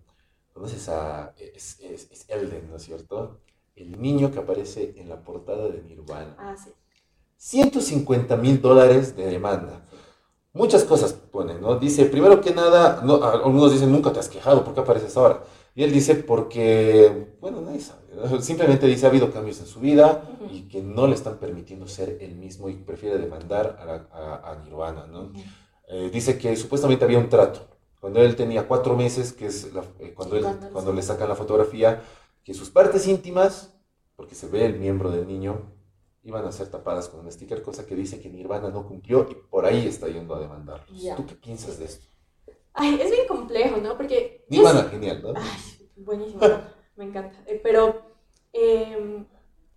conoces a es, es- es Elden, ¿no es cierto? El niño que aparece en la portada de Nirvana. ah, sí. 150 mil dólares de demanda. Muchas cosas ponen, ¿no? Dice, primero que nada, no, algunos dicen, nunca te has quejado, ¿por qué apareces ahora? Y él dice, porque, bueno, nadie sabe. Simplemente dice, ha habido cambios en su vida y que no le están permitiendo ser el mismo y prefiere demandar a, la- a- a Nirvana, ¿no? Eh, dice que supuestamente había un trato. Cuando él tenía cuatro meses, que es la- eh, cuando, él- Cuando le sacan la fotografía, que sus partes íntimas, porque se ve el miembro del niño, iban a ser tapadas con un sticker, cosa que dice que Nirvana no cumplió y por ahí está yendo a demandarlos. Ya. ¿Tú qué piensas de esto? Ay, es bien complejo, ¿no? Porque... Nirvana, genial, ¿no? Ay, buenísimo, me encanta. Eh, Pero eh,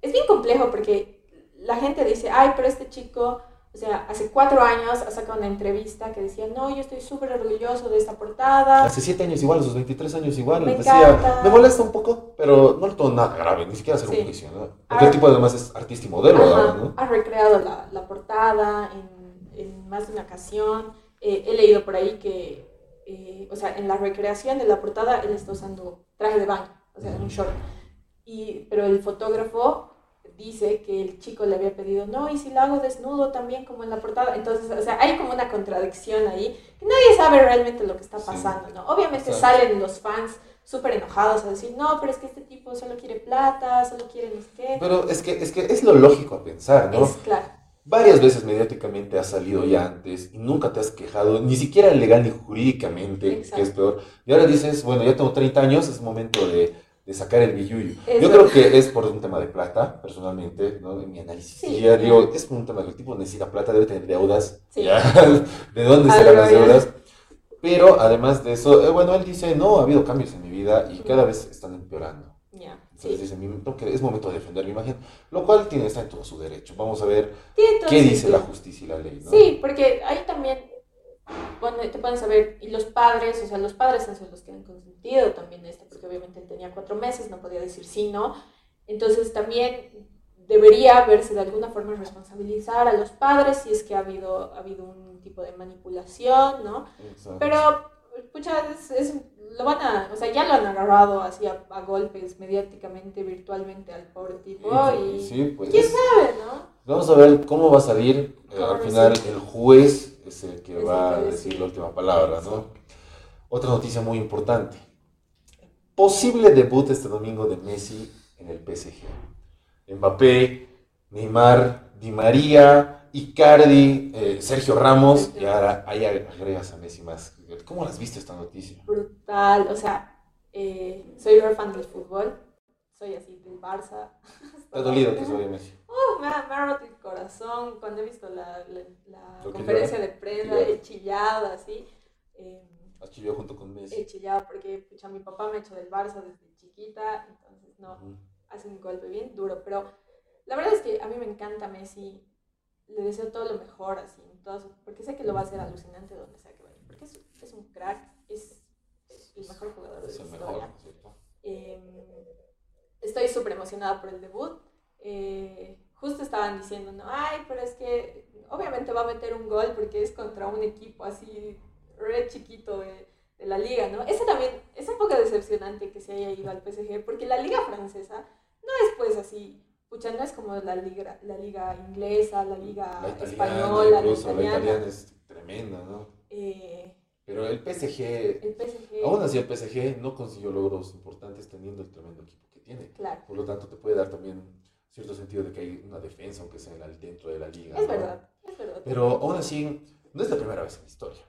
es bien complejo porque la gente dice, ay, pero este chico, o sea, hace cuatro años ha sacado una entrevista que decía, no, yo estoy súper orgulloso de esta portada. Hace siete años igual, a sus 23 años igual, Me decía, encanta. me molesta un poco, pero no le todo nada grave, ni siquiera hacer Sí. un juicio, ¿no? Porque el tipo además es artista y modelo Ajá, ¿no? Ha recreado la, la portada en, en más de una ocasión. Eh, he leído por ahí que, eh, o sea, en la recreación de la portada él está usando traje de baño, o sea, un short. Y, pero el fotógrafo dice que el chico le había pedido, no, y si lo hago desnudo también como en la portada. Entonces, o sea, hay como una contradicción ahí, que nadie sabe realmente lo que está Sí. pasando, ¿no? Obviamente Exacto. salen los fans súper enojados a decir, no, pero es que este tipo solo quiere plata, solo quiere no sé qué. Pero es que, es que es lo lógico a pensar, ¿no? Es claro. Varias veces mediáticamente has salido ya antes y nunca te has quejado, ni siquiera legal ni jurídicamente, que es peor. Y ahora dices, bueno, ya tengo 30 años, es momento de, de sacar el billuyo. Yo creo que es por un tema de plata, personalmente, ¿no? En mi análisis Sí, ya. digo, es por un tema que el tipo necesita plata, debe tener deudas. Sí. ya. ¿De dónde sacan las deudas? Pero además de eso, eh, bueno, él dice, no, ha habido cambios en mi vida y cada vez están empeorando. Entonces sí. dice, "Mi- creo que es momento de defender mi imagen, lo cual tiene, está en todo su derecho. Vamos a ver qué dice la justicia y la ley, ¿no? Sí, porque ahí también te pueden saber, y los padres, o sea, los padres han sido los que han consentido también esto, porque obviamente él tenía cuatro meses, no podía decir sí, no. Entonces también debería verse de alguna forma responsabilizar a los padres si es que ha habido, ha habido un tipo de manipulación, ¿no? Exacto. Pero, pucha, es, es- lo van a, o sea, ya lo han agarrado así a, a golpes mediáticamente, virtualmente al pobre tipo, y Sí, pues. quién sabe, ¿no? Vamos a ver cómo va a salir. eh, al final, el juez es el que Es va a decir la última palabra, ¿no? Otra noticia muy importante. Posible debut este domingo de Messi en el PSG. Mbappé, Neymar, Di María, Icardi, eh, Sergio Ramos, y ahora ahí agregas a Messi más. ¿Cómo has visto esta noticia? brutal. O sea, eh, soy re fan del fútbol. Soy así del Barça. ¿Te ha dolido que se vaya Messi? Uh, me, ha, me ha roto el corazón cuando he visto la, conferencia llora. de prensa. He chillado así. Eh, Has chillado junto con Messi. he chillado porque pucha, mi papá me ha hecho del Barça desde chiquita. Entonces, no, Ujú. hace un golpe bien duro. Pero la verdad es que a mí me encanta Messi. Le deseo todo lo mejor, así, en todo su- porque sé que lo va a hacer alucinante donde sea que vaya. Porque es, es un crack, es el mejor jugador de Es la el historia. Eh, estoy súper emocionada por el debut. Eh, justo estaban diciendo, no, ay, pero es que obviamente va a meter un gol porque es contra un equipo así re chiquito de, de la liga, ¿no? Eso también es un poco decepcionante que se haya ido al PSG porque la liga francesa no es pues así, pucha, no es como la liga, la liga inglesa, la liga La italiana, española, incluso, la la italiana. italiana es tremenda, ¿no? Eh, Pero el PSG, el PSG, aún así el PSG no consiguió logros importantes teniendo el tremendo equipo que tiene. claro, Por lo tanto, te puede dar también cierto sentido de que hay una defensa, aunque sea dentro de la liga. es ¿no? verdad, es verdad. Pero aún así, no es la primera vez en la historia.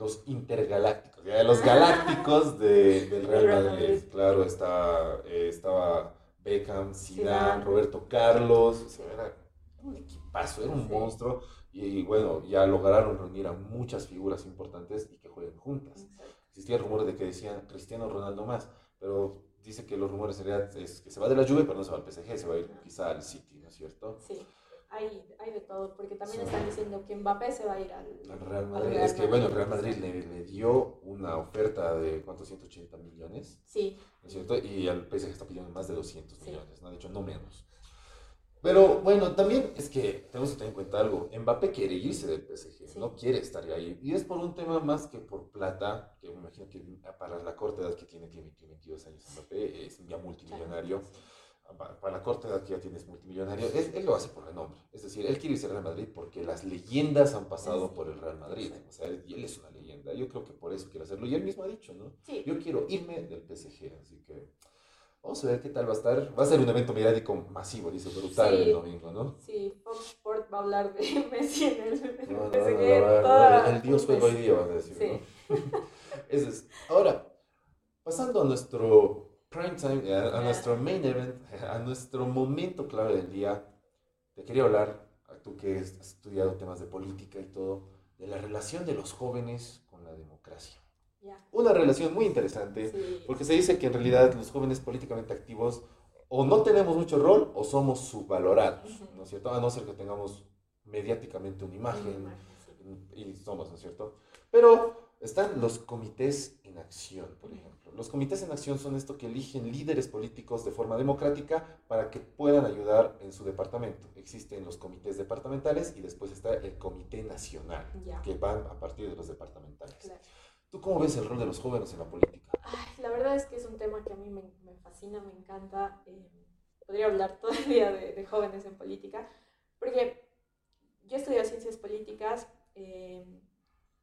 Los intergalácticos, ya, los galácticos de- del Real Madrid. Claro, está, eh, estaba Beckham, Zidane. Roberto Carlos. o sea, era un equipazo, era un Sí. monstruo. Y, bueno, ya lograron reunir a muchas figuras importantes y que jueguen juntas. Existía el rumor de que decían Cristiano Ronaldo más, pero dice que los rumores serían es que se va de la Juve, pero no se va al PSG, se va a ir quizá al City, ¿no es cierto? Sí. Hay, hay de todo, porque también están diciendo que Mbappé se va a ir al, al Real Madrid. es que, bueno, el Real Madrid le, le, dio una oferta de, ¿cuántos? 180 millones. Sí. ¿No es cierto? Y al PSG está pidiendo más de 200 millones, ¿no? De hecho, no menos. Pero bueno, también es que tenemos que tener en cuenta algo. Mbappé quiere irse del PSG, no quiere estar ahí. Y es por un tema más que por plata, que me imagino que para la corta edad que tiene, tiene 22 años Mbappé, es ya multimillonario. Para, la corta edad que ya tienes multimillonario, él, lo hace por renombre. Es decir, él quiere irse al Real Madrid porque las leyendas han pasado por el Real Madrid. O sea, él, él es una leyenda. Yo creo que por eso quiere hacerlo. Y él mismo ha dicho, ¿no? Yo quiero irme del PSG. Así que Vamos a ver qué tal va a estar. Va a ser un evento mediático masivo, dice, brutal el domingo, ¿no? Sí, Fox Sport va a hablar de Messi en el, no, no, no, el Dios fue hoy día, van a decir, sí. ¿no? Eso es. Ahora, pasando a nuestro prime time, a, nuestro main event, a nuestro momento clave del día, te quería hablar, a tú que has estudiado temas de política y todo, de la relación de los jóvenes con la democracia. Una relación muy interesante, porque se dice que en realidad los jóvenes políticamente activos o no tenemos mucho rol o somos subvalorados, ¿no es cierto? A no ser que tengamos mediáticamente una imagen, y somos, ¿no es cierto? Pero están los comités en acción, por ejemplo. Los comités en acción son esto que eligen líderes políticos de forma democrática para que puedan ayudar en su departamento. Existen los comités departamentales y después está el comité nacional, que van a partir de los departamentales. ¿Tú cómo ves el rol de los jóvenes en la política? Ay, la verdad es que es un tema que a mí me, me fascina, me encanta. Eh, podría hablar todo el día de, de, jóvenes en política, porque yo estudio ciencias políticas eh,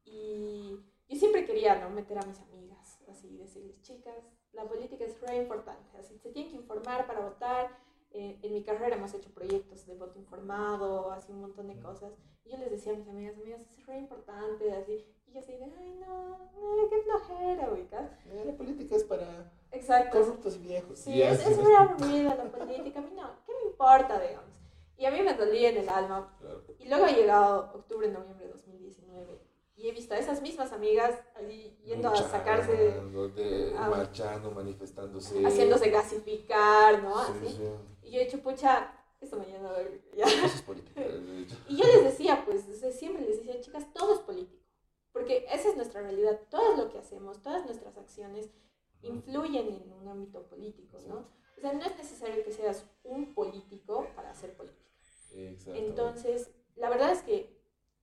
y yo siempre quería ¿no? meter a mis amigas, así decirles, chicas, la política es re importante, así se tienen que informar para votar. Eh, en mi carrera hemos hecho proyectos de voto informado, así un montón de cosas. Y yo les decía a mis amigas, amigas, es re importante, así. Y yo así de, ay, no, no qué flojera, ubicas. Eh, la política es para Exacto. corruptos y viejos. Sí, es, es muy aburrida la política. A mí no, ¿qué me importa, digamos? Y a mí me dolía en el alma. Y luego ha llegado octubre, noviembre de 2019. Y he visto a esas mismas amigas ahí yendo a sacarse. De, marchando, manifestándose. Haciéndose gasificar, ¿no? Así. Y yo he dicho, pucha, esto me llena de... Eso es política. y yo les decía, pues, siempre les decía, chicas, todo es político. Porque esa es nuestra realidad. Todo lo que hacemos, todas nuestras acciones influyen en un ámbito político, ¿no? O sea, no es necesario que seas un político para hacer política. Entonces, la verdad es que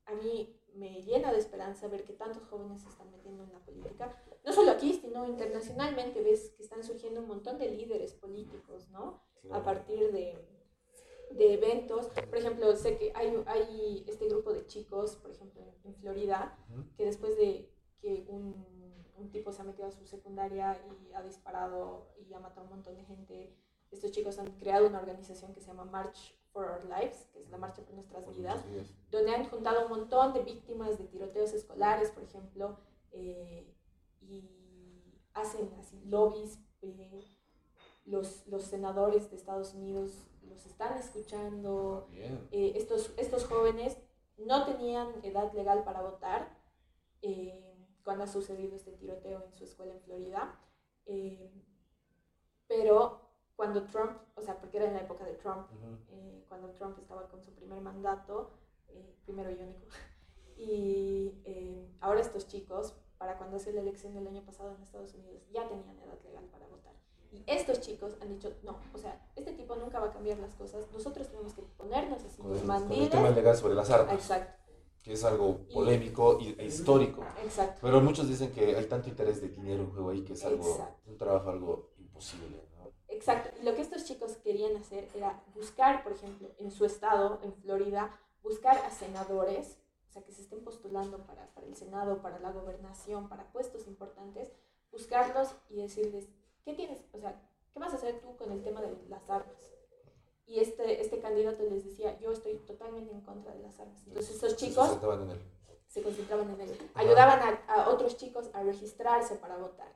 a mí me llena de esperanza ver que tantos jóvenes se están metiendo en la política. No solo aquí, sino internacionalmente ves que están surgiendo un montón de líderes políticos, ¿no? A partir de, de eventos. Por ejemplo, sé que hay, hay este grupo de chicos, por ejemplo, en, Florida, que después de que un, un, tipo se ha metido a su secundaria y ha disparado y ha matado a un montón de gente, estos chicos han creado una organización que se llama March for Our Lives, que es la marcha por nuestras vidas, donde han juntado un montón de víctimas de tiroteos escolares, por ejemplo, eh, y hacen así lobbies. Eh, los, los senadores de Estados Unidos los están escuchando. Eh, estos, estos jóvenes no tenían edad legal para votar eh, cuando ha sucedido este tiroteo en su escuela en Florida. Eh, pero cuando Trump, o sea, porque era en la época de Trump, cuando Trump estaba con su primer mandato, primero y único, y ahora estos chicos, para cuando hace la elección del año pasado en Estados Unidos, ya tenían edad legal para votar. Y estos chicos han dicho, no, o sea, este tipo nunca va a cambiar las cosas, nosotros tenemos que ponernos así, con, el, tema legal sobre las armas. Exacto. Que es algo polémico y, e histórico. Exacto. Pero muchos dicen que hay tanto interés de dinero en juego ahí que es algo, un trabajo algo imposible. Exacto. Y lo que estos chicos querían hacer era buscar, por ejemplo, en su estado, en Florida, buscar a senadores, o sea, que se estén postulando para, para el Senado, para la gobernación, para puestos importantes, buscarlos y decirles, ¿qué tienes? O sea, ¿qué vas a hacer tú con el tema de las armas? Y este, este candidato les decía, yo estoy totalmente en contra de las armas. Entonces esos chicos se concentraban en él. Ayudaban a, otros chicos a registrarse para votar.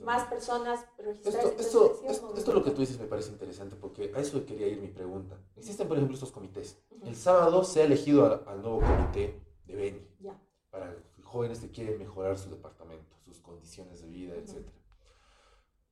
Más personas registrarse. Esto, esto, esto, lo que tú dices me parece interesante porque a eso quería ir mi pregunta. Existen, por ejemplo, estos comités. El sábado se ha elegido al, nuevo comité de Beni. Ya. Para jóvenes que quieren mejorar su departamento, sus condiciones de vida, etc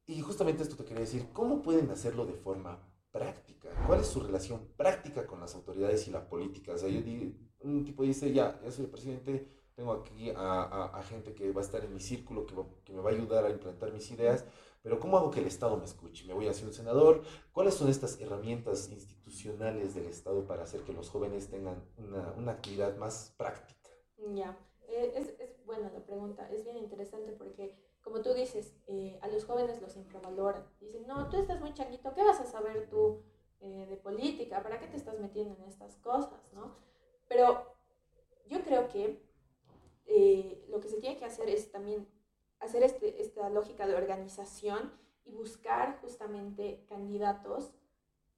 y justamente esto te quería decir, ¿cómo pueden hacerlo de forma práctica? ¿Cuál es su relación práctica con las autoridades y la política? O sea, yo digo, un tipo dice, ya, ya soy el presidente, tengo aquí a, a, gente que va a estar en mi círculo, que, que, me va a ayudar a implantar mis ideas, pero ¿cómo hago que el Estado me escuche? ¿Me voy a ser un senador? ¿Cuáles son estas herramientas institucionales del Estado para hacer que los jóvenes tengan una, una actividad más práctica? Ya, eh, es, es buena la pregunta, es bien interesante porque como tú dices, eh, a los jóvenes los infravaloran. Dicen, no, tú estás muy changuito, ¿qué vas a saber tú eh, de política? ¿Para qué te estás metiendo en estas cosas? ¿no? Pero yo creo que eh, lo que se tiene que hacer es también hacer este, esta lógica de organización y buscar justamente candidatos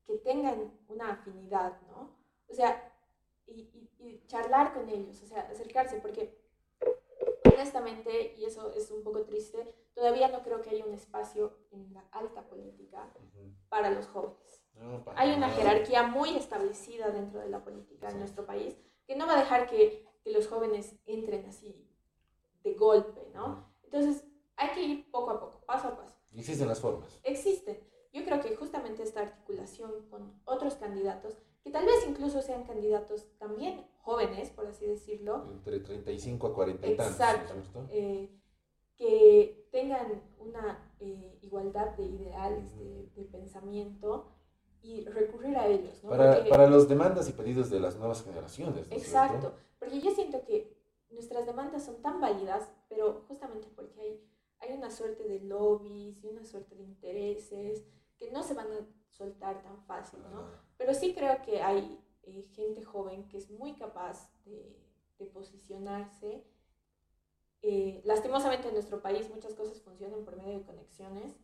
que tengan una afinidad, ¿no? O sea, y, y charlar con ellos, o sea, acercarse, porque honestamente, y eso es un poco triste, todavía no creo que haya un espacio en la alta política para los jóvenes. Hay una jerarquía muy establecida dentro de la política en nuestro país que no va a dejar que, que, los jóvenes entren así de golpe, ¿no? Entonces, hay que ir poco a poco, paso a paso. Existen las formas. Existen. Yo creo que justamente esta articulación con otros candidatos, que tal vez incluso sean candidatos también jóvenes, por así decirlo. Entre 35 a 40 y tantos. Exacto. Eh, que tengan una eh, igualdad de ideales, de, pensamiento y recurrir a ellos. ¿no? Para, para los demandas y pedidos de las nuevas generaciones. exacto, porque yo siento que nuestras demandas son tan válidas, pero justamente porque hay, hay una suerte de lobbies y una suerte de intereses que no se van a soltar tan fácil, ¿no? Pero sí creo que hay eh, gente joven que es muy capaz de, de posicionarse. Eh, lastimosamente en nuestro país muchas cosas funcionan por medio de conexiones.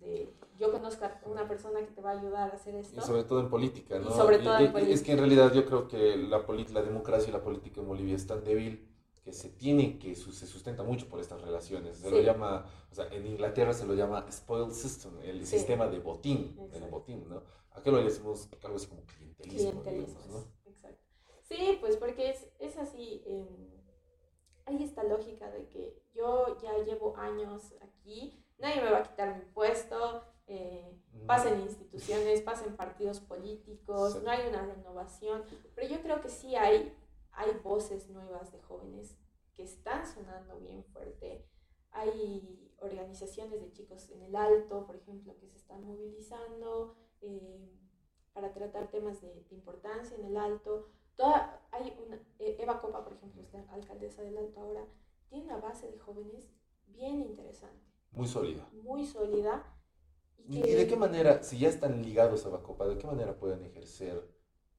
De, yo conozco a una persona que te va a ayudar a hacer esto. Y sobre todo en política, ¿no? Y sobre todo en política. Es que en realidad yo creo que la, la democracia y la política en Bolivia es tan débil que se tiene que se sustenta mucho por estas relaciones. Se lo llama, o sea, en Inglaterra se lo llama spoil system, el sistema de botín, el botín, ¿no? Aquí lo decimos algo así como clientelismo. ¿no? exacto. Sí, pues porque es, es así, eh, hay esta lógica de que yo ya llevo años aquí, nadie me va a quitar mi puesto, eh, pasen instituciones, pasen partidos políticos, no hay una renovación, pero yo creo que sí hay hay voces nuevas de jóvenes que están sonando bien fuerte. Hay organizaciones de chicos en el alto, por ejemplo, que se están movilizando eh, para tratar temas de, importancia en el alto. Toda, hay una, eh, Eva Copa, por ejemplo, esta alcaldesa del alto ahora, tiene una base de jóvenes bien interesante. Muy sólida. Muy sólida. ¿Y, de qué manera, si ya están ligados a Eva Copa, de qué manera pueden ejercer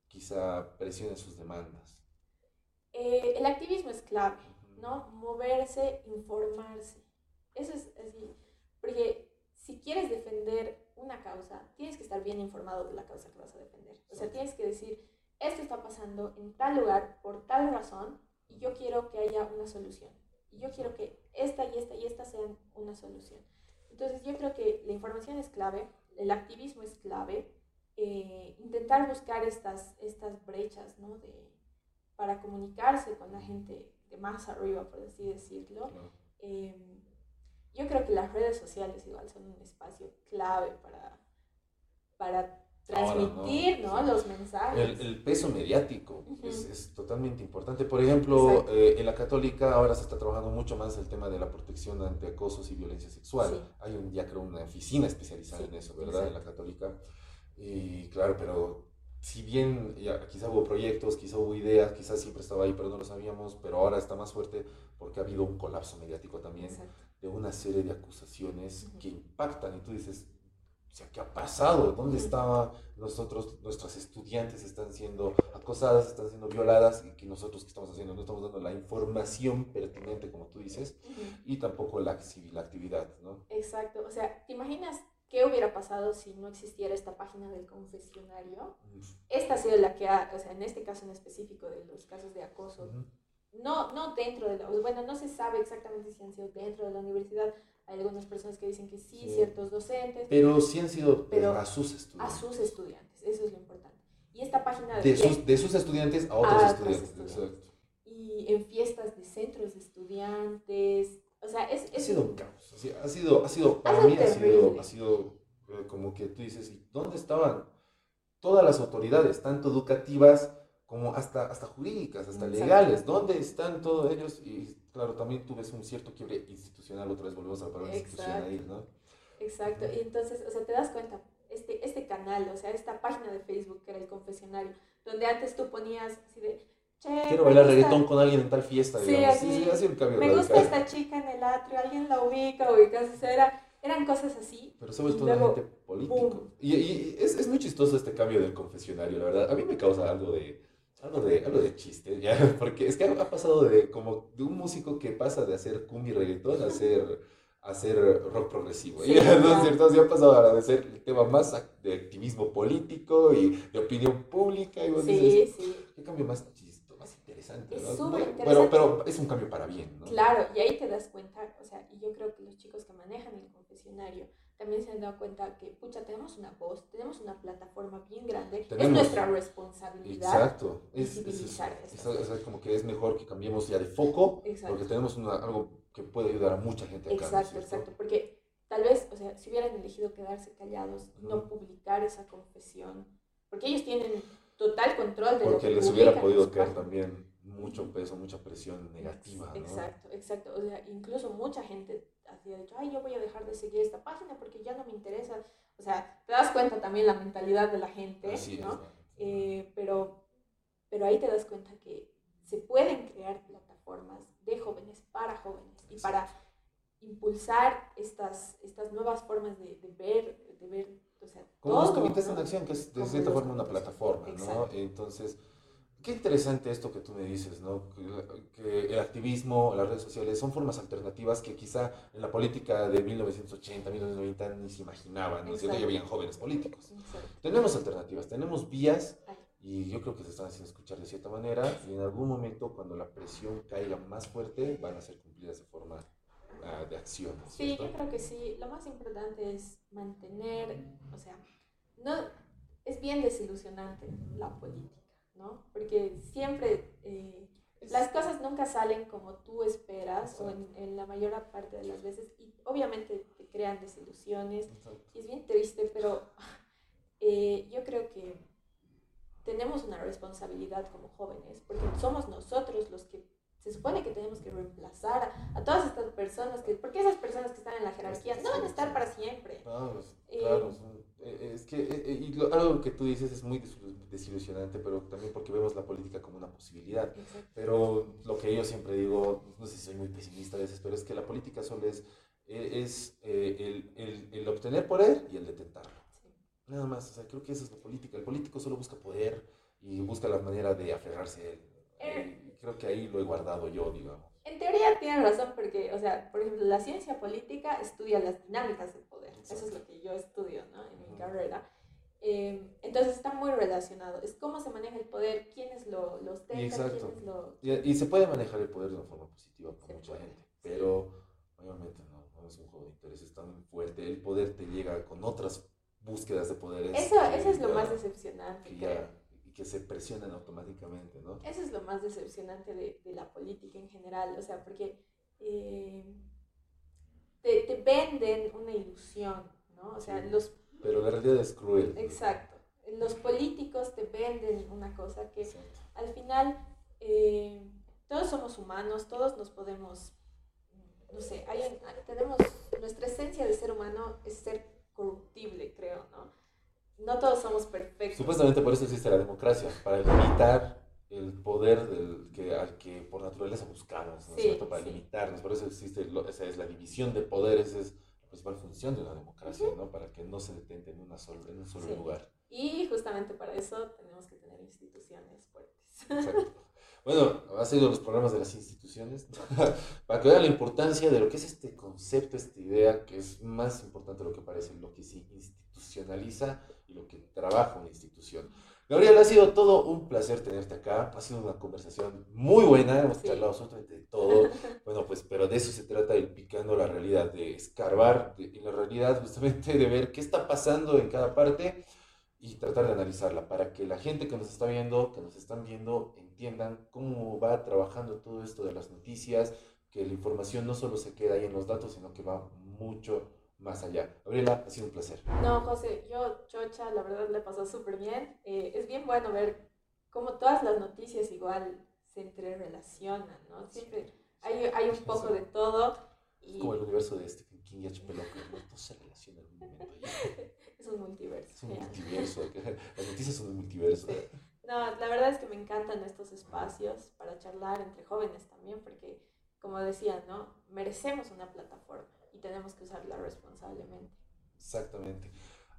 quizá presión en sus demandas? Eh, el activismo es clave, ¿no? Moverse, informarse. Eso es así. Porque si quieres defender una causa, tienes que estar bien informado de la causa que vas a defender. O sea, tienes que decir, esto está pasando en tal lugar por tal razón y yo quiero que haya una solución. Y yo quiero que esta y esta y esta sean una solución. Entonces yo creo que la información es clave, el activismo es clave, eh, intentar buscar estas, estas brechas, ¿no? De, para comunicarse con la gente de más arriba, por así decirlo. Em, yo creo que las redes sociales igual son un espacio clave para, para transmitir ¿no? los mensajes. El, peso mediático es, es, totalmente importante. Por ejemplo, eh, en la católica ahora se está trabajando mucho más el tema de la protección ante acosos y violencia sexual. Hay un, ya creo una oficina especializada en eso, ¿verdad? En la católica. Y claro, pero si bien ya, quizá hubo proyectos, quizá hubo ideas, quizás siempre estaba ahí, pero no lo sabíamos, pero ahora está más fuerte porque ha habido un colapso mediático también de una serie de acusaciones que impactan y tú dices, sea, ¿qué ha pasado? ¿Dónde estaban nosotros, nuestras estudiantes están siendo acosadas, están siendo violadas y que nosotros qué estamos haciendo? No estamos dando la información pertinente, como tú dices, y tampoco la, la actividad, ¿no? Exacto, o sea, ¿te imaginas ¿Qué hubiera pasado si no existiera esta página del confesionario? Esta ha sido la que ha, o sea, en este caso en específico de los casos de acoso, no, no dentro de la, bueno, no se sabe exactamente si han sido dentro de la universidad. Hay algunas personas que dicen que sí, ciertos docentes. Pero sí han sido pero a sus estudiantes. A sus estudiantes, eso es lo importante. Y esta página de... De, sus, de sus estudiantes a otros estudiantes, Exacto. Y en fiestas de centros de estudiantes, O sea, es, Ha sido un caos. Ha sido, ha sido para mí ha sido, ha sido eh, como que tú dices, ¿y dónde estaban todas las autoridades, tanto educativas como hasta, hasta jurídicas, hasta legales? ¿Dónde están todos ellos? Y claro, también tú ves un cierto quiebre institucional, otra vez volvemos a la palabra institucional, ¿no? Exacto, y entonces, o sea, te das cuenta, este, este canal, o sea, esta página de Facebook que era el confesionario, donde antes tú ponías así de, Quiero bailar reggaetón con alguien en tal fiesta, sí, digamos. sí, sí, así un cambio Me gusta esta chica en el atrio, alguien la ubica, ubicas, o sea, era, eran cosas así. Pero vuelto totalmente político. Y, y es, es, muy chistoso este cambio del confesionario, la verdad. A mí me causa algo de, algo de, algo de chiste, ¿ya? Porque es que ha pasado de, como, de un músico que pasa de hacer cumbia y reggaetón a hacer hacer rock progresivo. Sí, ¿no cierto? Se ha pasado ahora de ser el tema más de activismo político y de opinión pública. Y vos sí, dices, sí. ¿qué cambio más chisto, más interesante? Es ¿no? súper interesante. Pero, pero es un cambio para bien, ¿no? Claro, y ahí te das cuenta, o sea, y yo creo que los chicos que manejan el confesionario también se han dado cuenta que, pucha, tenemos una voz, tenemos una plataforma bien grande, tenemos, es nuestra responsabilidad. Exacto, es, es, es, es, como que es mejor que cambiemos ya de foco, exacto. porque tenemos una, algo que puede ayudar a mucha gente acá. Exacto, ¿no exacto, porque tal vez, o sea, si hubieran elegido quedarse callados, uh -huh. no publicar esa confesión, porque ellos tienen total control de porque lo que les hubiera podido caer también mucho peso, mucha presión negativa. ¿no? Exacto, exacto. O sea, incluso mucha gente había dicho, ay, yo voy a dejar de seguir esta página porque ya no me interesa. O sea, te das cuenta también la mentalidad de la gente, Así ¿no? es, Eh, pero, pero ahí te das cuenta que se pueden crear plataformas de jóvenes para jóvenes y para impulsar estas, estas nuevas formas de, de ver, de ver, o sea, Como todo, los comités ¿no? en acción, que es de Como cierta forma una plataforma, ¿no? Entonces, qué interesante esto que tú me dices, ¿no? Que, el activismo, las redes sociales son formas alternativas que quizá en la política de 1980, 1990 ni se imaginaban, ¿no. Ya habían jóvenes políticos. Exacto. Tenemos alternativas, tenemos vías y yo creo que se están haciendo escuchar de cierta manera y en algún momento cuando la presión caiga más fuerte van a ser cumplidas de forma ah, de acción. ¿no es Sí, cierto? yo creo que sí. Lo más importante es mantener, o sea, no es bien desilusionante la política, ¿no? Porque siempre eh, las cosas nunca salen como tú esperas o en, en, la mayor parte de las veces y obviamente te crean desilusiones y es bien triste, pero eh, yo creo que tenemos una responsabilidad como jóvenes porque somos nosotros los que se supone que tenemos que reemplazar a, a, todas estas personas, que, porque esas personas que están en la jerarquía no van a estar para siempre. Claro, Eh, claro. son- eh, es que eh, eh, y lo- algo que tú dices es muy desilu- desilusionante, pero también porque vemos la política como una posibilidad. Exacto. Pero lo que yo siempre digo, no sé si soy muy pesimista a veces, pero es que la política solo es, eh, es eh, el, el- el obtener poder y el detentarlo. Sí. Nada más, o sea, creo que eso es la política. El político solo busca poder y busca la manera de aferrarse a él. Eh. Y creo que ahí lo he guardado yo, digamos. En teoría tienen razón porque, o sea, por ejemplo, la ciencia política estudia las dinámicas del poder. Eso es lo que yo estudio, ¿no? En mi Ujú. carrera. Eh, entonces está muy relacionado. Es cómo se maneja el poder, quiénes lo, lo ostentan, Exacto. quiénes lo... Y, y se puede manejar el poder de una forma positiva para mucha puede, gente, sí. pero mayormente no, no es un juego de intereses tan fuerte. El poder te llega con otras búsquedas de poderes. Eso, eso es lo más decepcionante, que creo. ya- que se presionan automáticamente, ¿no? Eso es lo más decepcionante de, de la política en general, o sea, porque eh, te, te venden una ilusión, ¿no? O sea, los... Pero la realidad es cruel. Exacto. Los políticos te venden una cosa que al final eh, todos somos humanos, todos nos podemos, no sé, hay, tenemos, nuestra esencia de ser humano es ser corruptible, creo, ¿no? No todos somos perfectos. Supuestamente por eso existe la democracia, para limitar el poder del que, al que por naturaleza buscamos, ¿no es Sí, cierto? Para sí. limitarnos, por eso existe, lo- esa es la división de poderes, es la principal función de una democracia, ¿no? Para que no se detente en, una sol- en un solo Sí. lugar. Y justamente para eso tenemos que tener instituciones fuertes. Exacto. Bueno, ha sido los programas de las instituciones, para que vean la importancia de lo que es este concepto, esta idea, que es más importante de lo que parece, lo que se institucionaliza y lo que trabaja una institución. Gabriel, ha sido todo un placer tenerte acá, ha sido una conversación muy buena, hemos Sí. charlado absolutamente de todo, bueno, pues, pero de eso se trata, el picando la realidad, de escarbar de- en la realidad, justamente de ver qué está pasando en cada parte y tratar de analizarla para que la gente que nos está viendo, que nos están viendo, entiendan cómo va trabajando todo esto de las noticias, que la información no solo se queda ahí en los datos, sino que va mucho más allá. Gabriela, ha sido un placer. No, José, yo, chocha, la verdad le pasó súper bien. Eh, es bien bueno ver cómo todas las noticias igual se entrerelacionan, ¿no? Siempre hay, hay un poco de todo. Y... como el universo de Stephen King y. Lovecraft, ¿no? todo se relaciona en un momento. es un multiverso. Es un multiverso, las noticias son un multiverso. No, la verdad es que me encantan estos espacios para charlar entre jóvenes también, porque, como decía, ¿no? Merecemos una plataforma y tenemos que usarla responsablemente. Exactamente.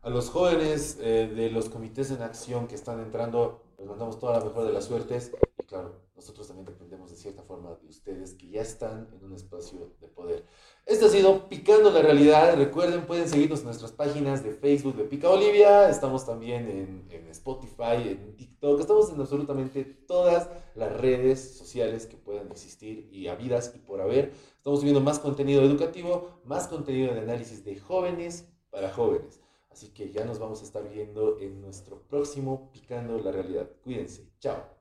A los jóvenes eh, de los comités en acción que están entrando, les mandamos toda la mejor de las suertes y claro, nosotros también dependemos de cierta forma de ustedes que ya están en un espacio de poder. Esto ha sido Picando la Realidad. Recuerden, pueden seguirnos en nuestras páginas de Facebook de Pica Bolivia. Estamos también en, Spotify, en TikTok. Estamos en absolutamente todas las redes sociales que puedan existir y habidas y por haber. Estamos subiendo más contenido educativo, más contenido de análisis de jóvenes para jóvenes. Así que ya nos vamos a estar viendo en nuestro próximo Picando la Realidad. Cuídense. Chao.